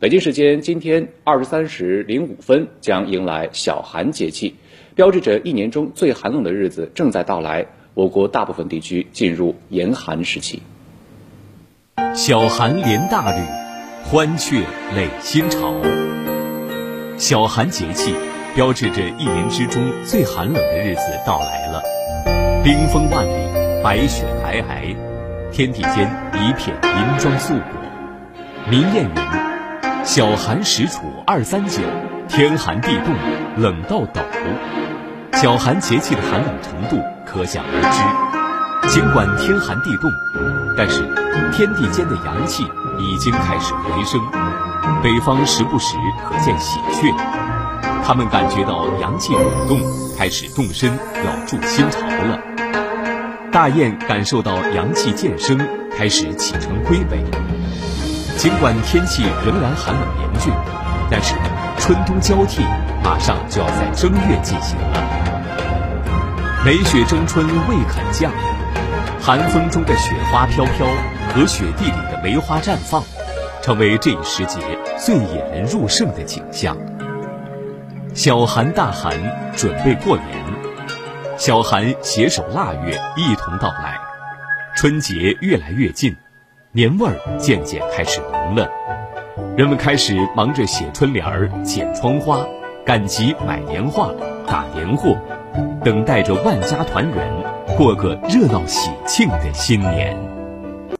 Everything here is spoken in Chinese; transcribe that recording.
北京时间今天二十三时零五分将迎来小寒节气，标志着一年中最寒冷的日子正在到来。我国大部分地区进入严寒时期。小寒连大吕，欢雀累新巢。小寒节气标志着一年之中最寒冷的日子到来了，冰封万里，白雪皑皑，天地间一片银装素裹。民谚云：“小寒时处二三九，天寒地冻冷到抖。”小寒节气的寒冷程度可想而知。尽管天寒地冻，但是天地间的阳气已经开始回升，北方时不时可见喜鹊，它们感觉到阳气涌动，开始动身要筑新巢了。大雁感受到阳气渐生，开始启程归北。尽管天气仍然寒冷严峻，但是春冬交替，马上就要在正月进行了。梅雪争春未肯降，寒风中的雪花飘飘和雪地里的梅花绽放，成为这一时节最引人入胜的景象。小寒大寒，准备过年；小寒携手腊月一同到来，春节越来越近，年味儿渐渐开始浓了。人们开始忙着写春联儿、剪窗花，赶集买年画、打年货。等待着万家团圆，过个热闹喜庆的新年。